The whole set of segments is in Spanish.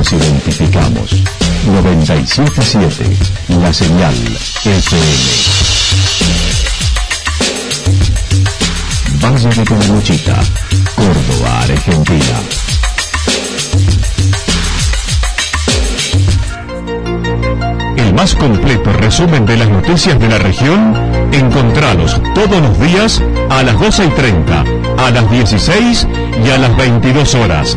nos identificamos. 977, la señal FM. Valle de Calamuchita, Córdoba, Argentina. El más completo resumen de las noticias de la región, encontralos todos los días a las 12 y 30, a las 16 y a las 22 horas.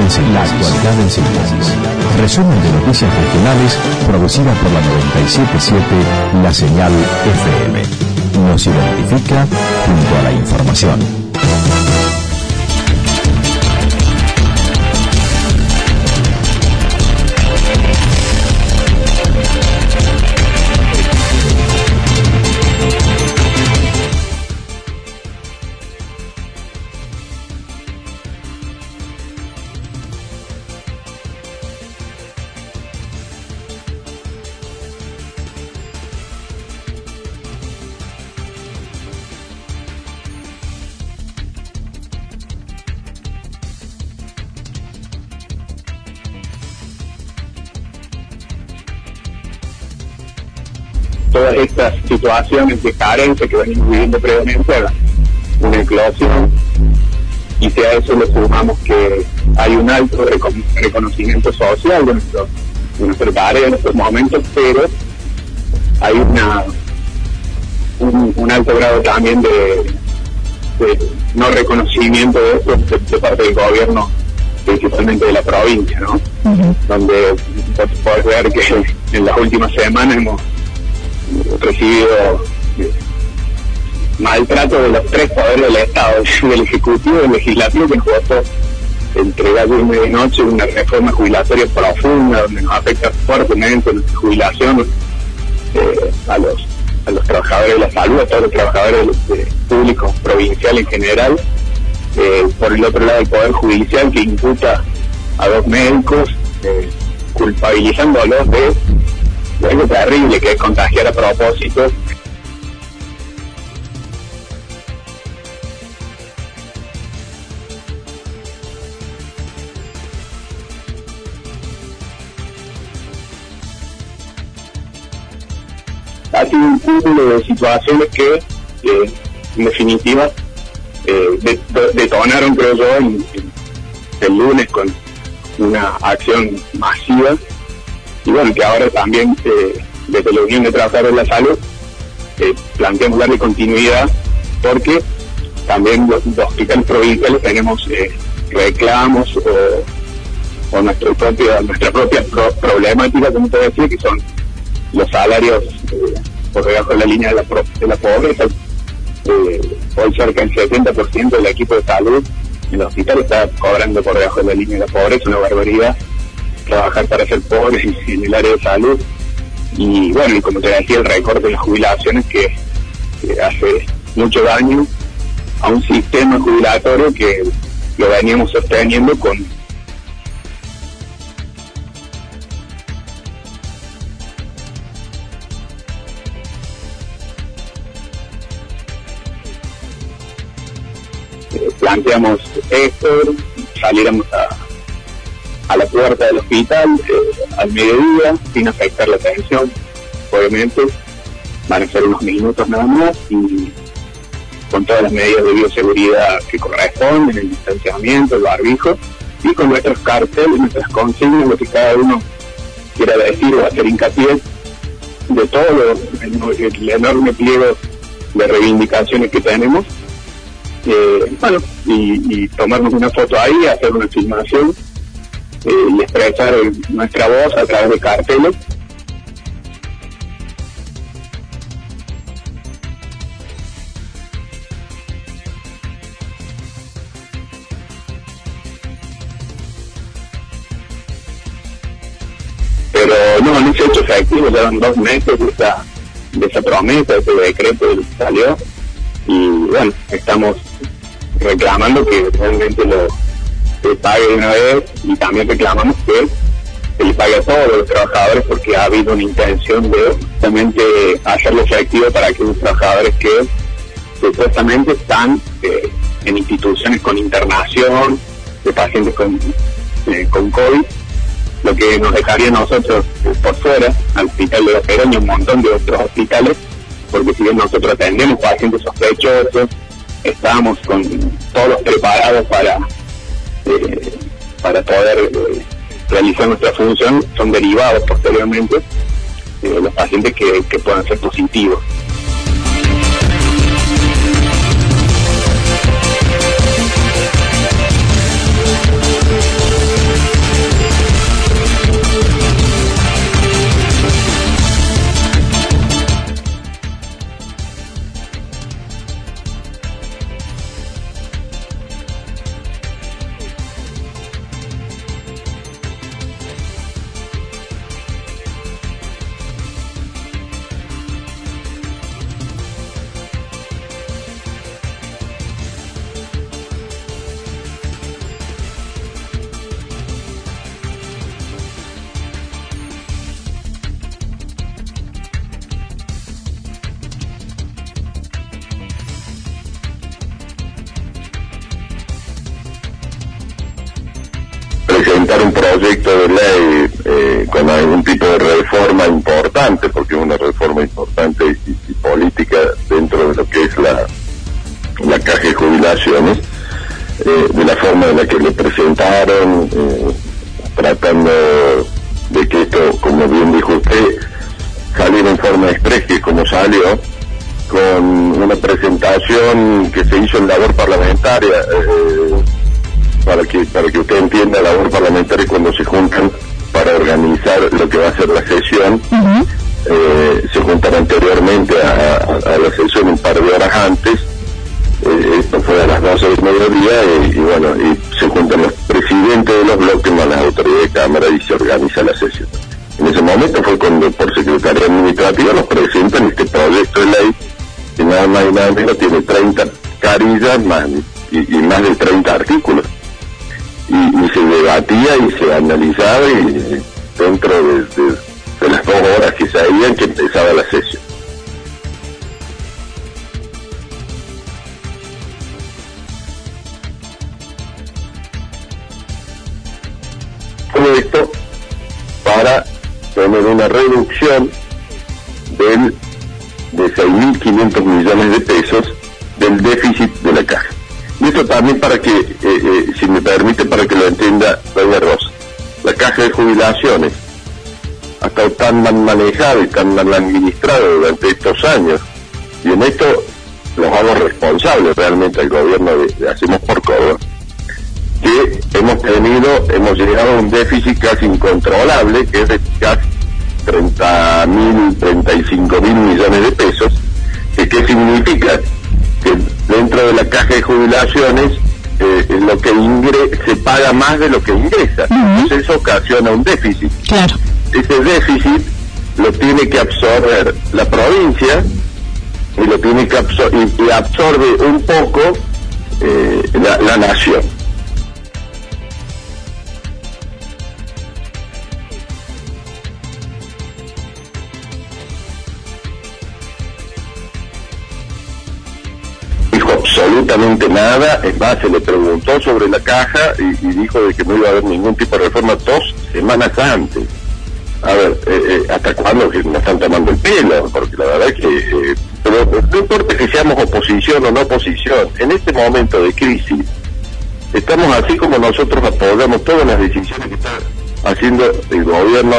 En síntesis. Resumen de noticias regionales producida por la 977 La Señal FM. Nos identifica junto a la información. Estas situaciones de carencia que venimos viviendo previamente a una eclosión y si a eso le sumamos que hay un alto reco- reconocimiento social de nuestro, de nuestro tarea en estos momentos, pero hay una un, un alto grado también de, de no reconocimiento de esto de, de parte del gobierno, principalmente de la provincia, ¿no? Donde podés ver que en las últimas semanas hemos recibido eh, maltrato de los tres poderes del Estado, del Ejecutivo del Legislativo, que votó entre gallo y medianoche una reforma jubilatoria profunda, donde nos afecta fuertemente nuestra jubilación eh, a los a los trabajadores de la salud, a todos los trabajadores eh, públicos, provincial en general. Eh, por el otro lado, el Poder Judicial que imputa a dos médicos, culpabilizándolos de de algo terrible que es contagiar a propósito. Ha sido un cúmulo de situaciones que, eh, en definitiva, eh, de- de- detonaron, creo yo, el lunes con una acción masiva y bueno, que ahora también eh, desde la Unión de Trabajadores de la Salud eh, planteamos darle continuidad porque también los, hospitales provinciales tenemos eh, reclamos o, o nuestro propio, nuestra propia pro- problemática, como te decía, que son los salarios eh, por debajo de la línea de la, pro- de la pobreza. Hoy cerca del 70% del equipo de salud en el hospital está cobrando por debajo de la línea de la pobreza, una barbaridad trabajar para ser pobres y en el área de salud. Y bueno, y como te decía, el recorte de las jubilaciones que, que hace mucho daño a un sistema jubilatorio que lo veníamos sosteniendo con eh, planteamos esto, saliéramos a, a la puerta del hospital eh, al mediodía, sin afectar la atención, obviamente, van a ser unos minutos nada más y con todas las medidas de bioseguridad que corresponden, el distanciamiento, el barbijo, y con nuestros carteles, nuestras consignas, lo que cada uno quiera decir o hacer hincapié de todo el, enorme pliego de reivindicaciones que tenemos. Eh, bueno, y, tomarnos una foto ahí, hacer una filmación eh, y expresar nuestra voz a través de carteles. Pero no, no se ha hecho efectivo, llevan dos meses de esa, de esa promesa, ese decreto que salió, y bueno, estamos reclamando que realmente lo se pague de una vez y también reclamamos que se le pague a todos los trabajadores porque ha habido una intención de justamente hacerlo efectivo para que los trabajadores que supuestamente están eh, en instituciones con internación de pacientes con, eh, con COVID lo que nos dejaría nosotros por fuera, al hospital de los y un montón de otros hospitales, porque si bien nosotros atendemos pacientes sospechosos, estamos con todos preparados para, eh, para poder eh, realizar nuestra función, son derivados posteriormente eh, los pacientes que puedan ser positivos. Un proyecto de ley eh, con algún tipo de reforma importante, porque es una reforma importante y, política dentro de lo que es la, la caja de jubilaciones, eh, de la forma en la que le presentaron, eh, tratando de que esto, como bien dijo usted, saliera en forma express, que como salió, con una presentación que se hizo en labor parlamentaria para que para que usted entienda la labor parlamentaria cuando se juntan para organizar lo que va a ser la sesión. Eh, se juntan anteriormente a, la sesión un par de horas antes. Eh, esto fue a las 12 del mediodía y, bueno, y se juntan los presidentes de los bloques más las autoridades de Cámara y se organiza la sesión. En ese momento fue cuando por Secretaría Administrativa nos presentan este proyecto de ley que nada más y nada menos tiene 30 carillas más, y, y más de 30 artículos y, se debatía y se analizaba dentro de, las dos horas que se habían que empezaba la sesión. Todo esto para tener una reducción del de 6.500 millones de pesos del déficit de la caja. Y esto también para que, jubilaciones ha estado tan mal manejada y tan mal administrada durante estos años. Y en esto los hago responsables realmente al gobierno de, Hacemos por Córdoba, que hemos tenido, hemos llegado a un déficit casi incontrolable, que es de casi 30 mil, 35 mil millones de pesos, qué significa que dentro de la caja de jubilaciones eh, lo que ingre se paga más de lo que ingresa. Entonces eso ocasiona un déficit. Claro. Ese déficit lo tiene que absorber la provincia y lo tiene que y, absorbe un poco eh, la nación. Absolutamente nada, en base le preguntó sobre la caja y, dijo de que no iba a haber ningún tipo de reforma dos semanas antes. A ver, eh, eh, ¿hasta cuándo que nos están tomando el pelo? Porque la verdad es que, eh, pero no importa que seamos oposición o no oposición, en este momento de crisis, estamos así como nosotros apoyamos todas las decisiones que está haciendo el gobierno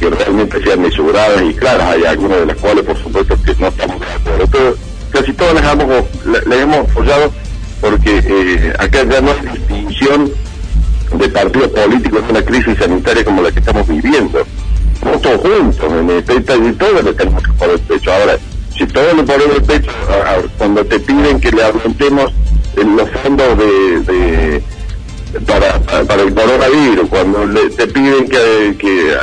que realmente sean mesuradas y claras, hay algunas de las cuales por supuesto que no estamos de acuerdo, pero casi todas las hemos, las hemos apoyado porque eh, acá ya no hay distinción de partidos políticos en una crisis sanitaria como la que estamos viviendo. Todos juntos, en el pecho y todos le tenemos que poner el pecho. Ahora, si todos le ponemos el pecho, cuando te piden que le aumentemos los fondos de, para, para, el coronavirus, cuando le, te piden que, que,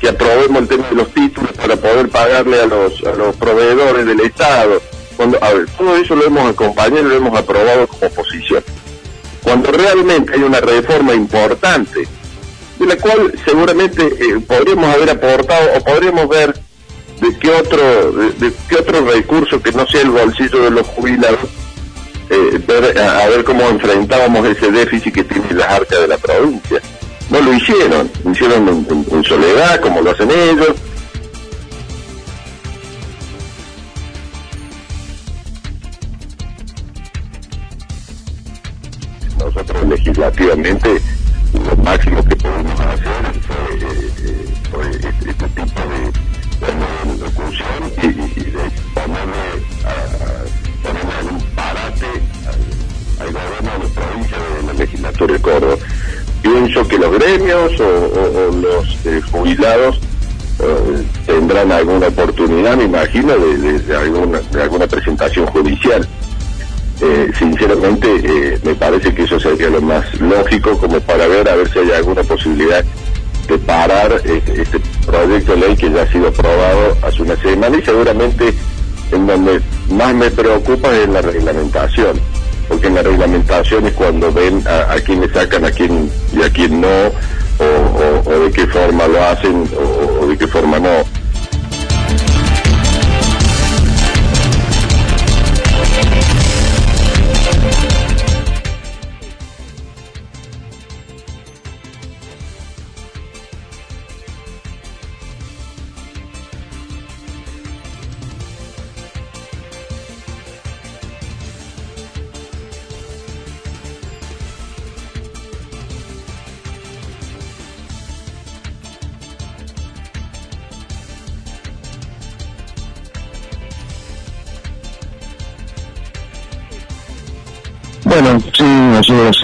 que aprobemos el tema de los títulos para poder pagarle a los, a los proveedores del Estado, a ver, todo eso lo hemos acompañado y lo hemos aprobado como oposición. Cuando realmente hay una reforma importante, de la cual seguramente eh, podríamos haber aportado o podríamos ver de qué otro de, qué otro recurso que no sea el bolsillo de los jubilados eh, a, ver cómo enfrentábamos ese déficit que tiene las arcas de la provincia no lo hicieron lo hicieron en soledad como lo hacen ellos eh, jubilados eh, tendrán alguna oportunidad, me imagino, de, alguna, presentación judicial. Eh, sinceramente eh, me parece que eso sería lo más lógico como para ver a ver si hay alguna posibilidad de parar este, este, proyecto de ley que ya ha sido aprobado hace una semana y seguramente en donde más me preocupa es la reglamentación porque en la reglamentación es cuando ven a, quién le sacan a quién y a quién no o, de qué forma lo hacen o de qué forma no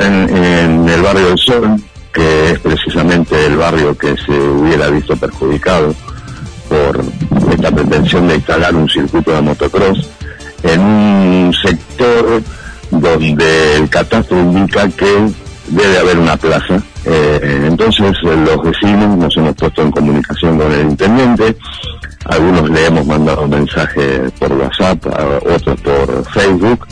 en, el barrio del Sol, que es precisamente el barrio que se hubiera visto perjudicado por esta pretensión de instalar un circuito de motocross, en un sector donde el catastro indica que debe haber una plaza. Eh, entonces los vecinos nos hemos puesto en comunicación con el intendente, algunos le hemos mandado un mensaje por WhatsApp, otros por Facebook,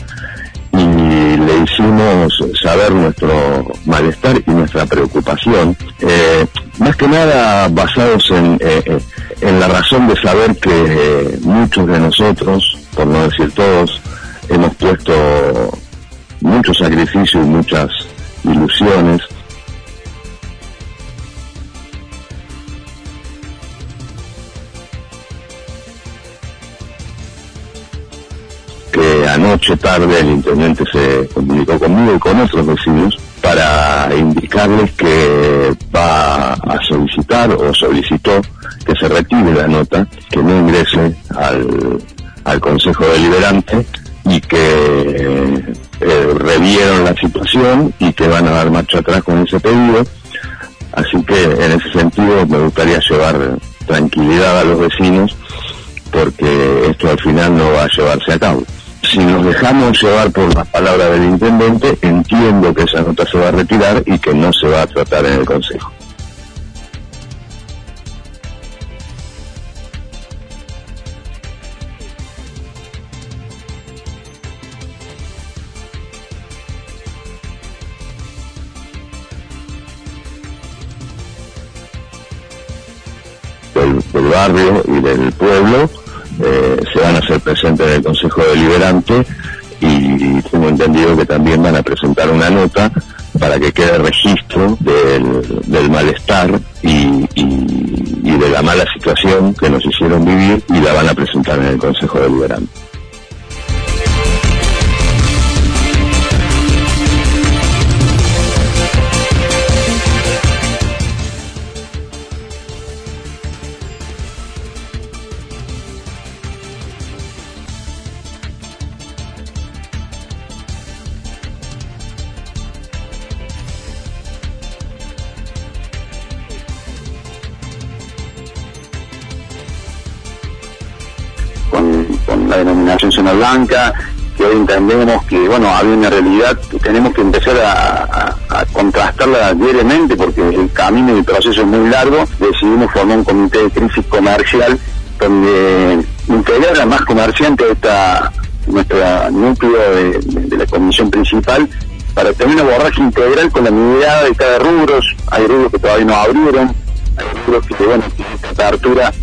y le hicimos saber nuestro malestar y nuestra preocupación, eh, más que nada basados en, eh, eh, en la razón de saber que muchos de nosotros, por no decir todos, hemos puesto mucho sacrificio y muchas ilusiones tarde el intendente se comunicó conmigo y con otros vecinos para indicarles que va a solicitar o solicitó que se retire la nota, que no ingrese al, al Consejo Deliberante y que eh, revieron la situación y que van a dar marcha atrás con ese pedido. Así que en ese sentido me gustaría llevar tranquilidad a los vecinos porque esto al final no va a llevarse a cabo si nos dejamos llevar por las palabras del intendente, entiendo que esa nota se va a retirar y que no se va a tratar en el Consejo. del barrio y del pueblo eh, presentes en el Consejo Deliberante y tengo entendido que también van a presentar una nota para que quede registro del, malestar y, y, de la mala situación que nos hicieron vivir y la van a presentar en el Consejo Deliberante. Zona blanca, que hoy entendemos que, bueno, hay una realidad que tenemos que empezar a, contrastarla diariamente porque el camino y el proceso es muy largo. Decidimos formar un comité de crisis comercial donde integrar a más comerciantes esta nuestro núcleo de, la comisión principal para tener un abordaje integral con la mirada de cada rubro. Hay rubros que todavía no abrieron, hay rubros que, bueno, esta apertura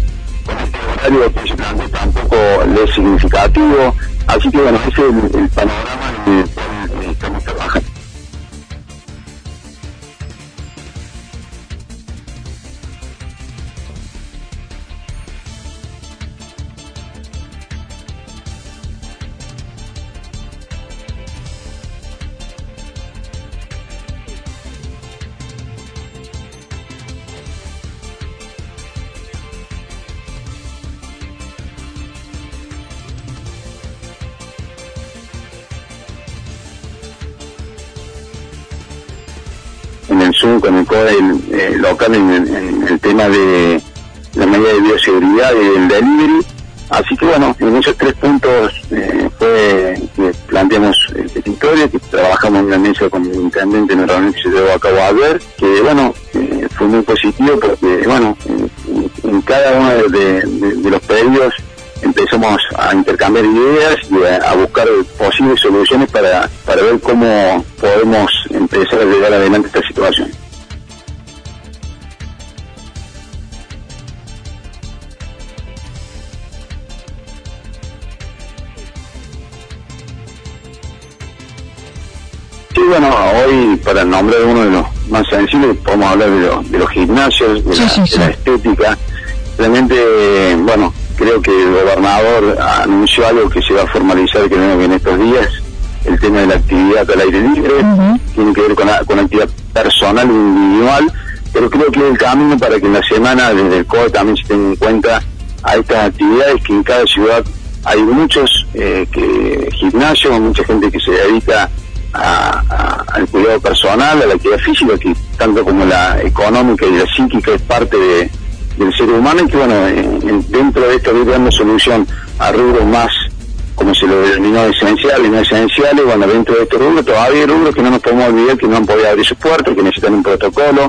que tampoco es significativo. Así que bueno, ese es el panorama con el CODE eh, local en, el tema de la medida de bioseguridad y el delivery. Así que bueno, en esos tres puntos eh, fue que planteamos el petitorio, que trabajamos en la mesa con el intendente en se llevó a cabo ayer, que bueno, eh, fue muy positivo porque bueno, en cada uno de los pedidos empezamos a intercambiar ideas y a, buscar posibles soluciones para, para ver cómo podemos empezar a llegar adelante esta situación. De, la, estética. Realmente, bueno, creo que el gobernador anunció algo que se va a formalizar que en estos días, el tema de la actividad al aire libre, tiene que ver con, la, actividad personal e individual, pero creo que es el camino para que en la semana desde el COE también se tenga en cuenta a estas actividades que en cada ciudad hay muchos eh, que gimnasios, mucha gente que se dedica al cuidado personal, a la actividad física, que tanto como la económica y la psíquica es parte de, del ser humano y que bueno, dentro de esto dando solución a rubros más, como se lo denominó, esenciales, no esenciales, bueno, dentro de estos rubros todavía hay rubros que no nos podemos olvidar que no han podido abrir sus puertas, que necesitan un protocolo.